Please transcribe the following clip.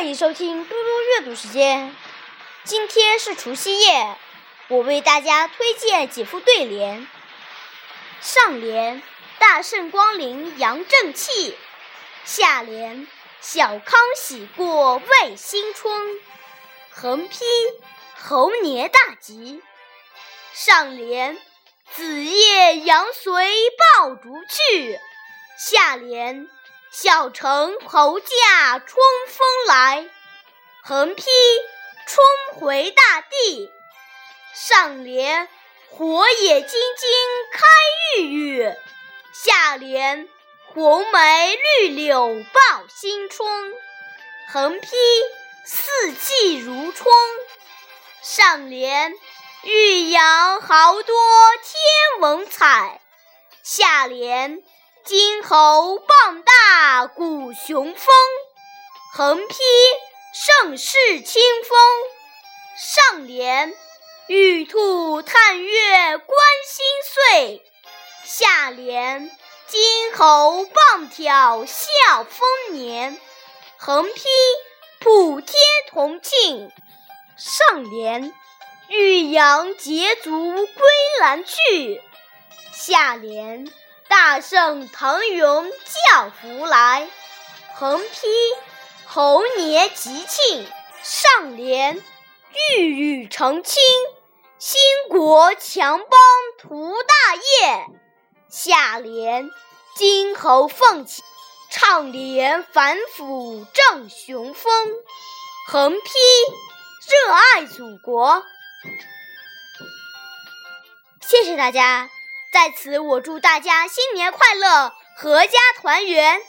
欢迎收听嘟嘟阅读时间。今天是除夕夜，我为大家推荐几副对联。上联：大圣光临扬正气；下联：小康喜过万新春。横批：猴年大吉。上联：子夜阳随爆竹去；下联。小城侯驾春风来，横批春回大地。上联火眼金睛开玉宇，下联红梅绿柳报新春。横批四季如春。上联玉阳好多天文彩，下联。金猴傍大鼓雄风，横批盛世清风。上联玉兔探月观星岁，下联金猴傍挑笑丰年，横批普天同庆。上联玉羊捷足归南去，下联。大圣腾云驾福来，横批猴年吉庆。上联玉宇澄清，兴国强邦图大业。下联金猴凤起，畅连反腐正雄风。横批热爱祖国。谢谢大家。在此，我祝大家新年快乐，阖家团圆。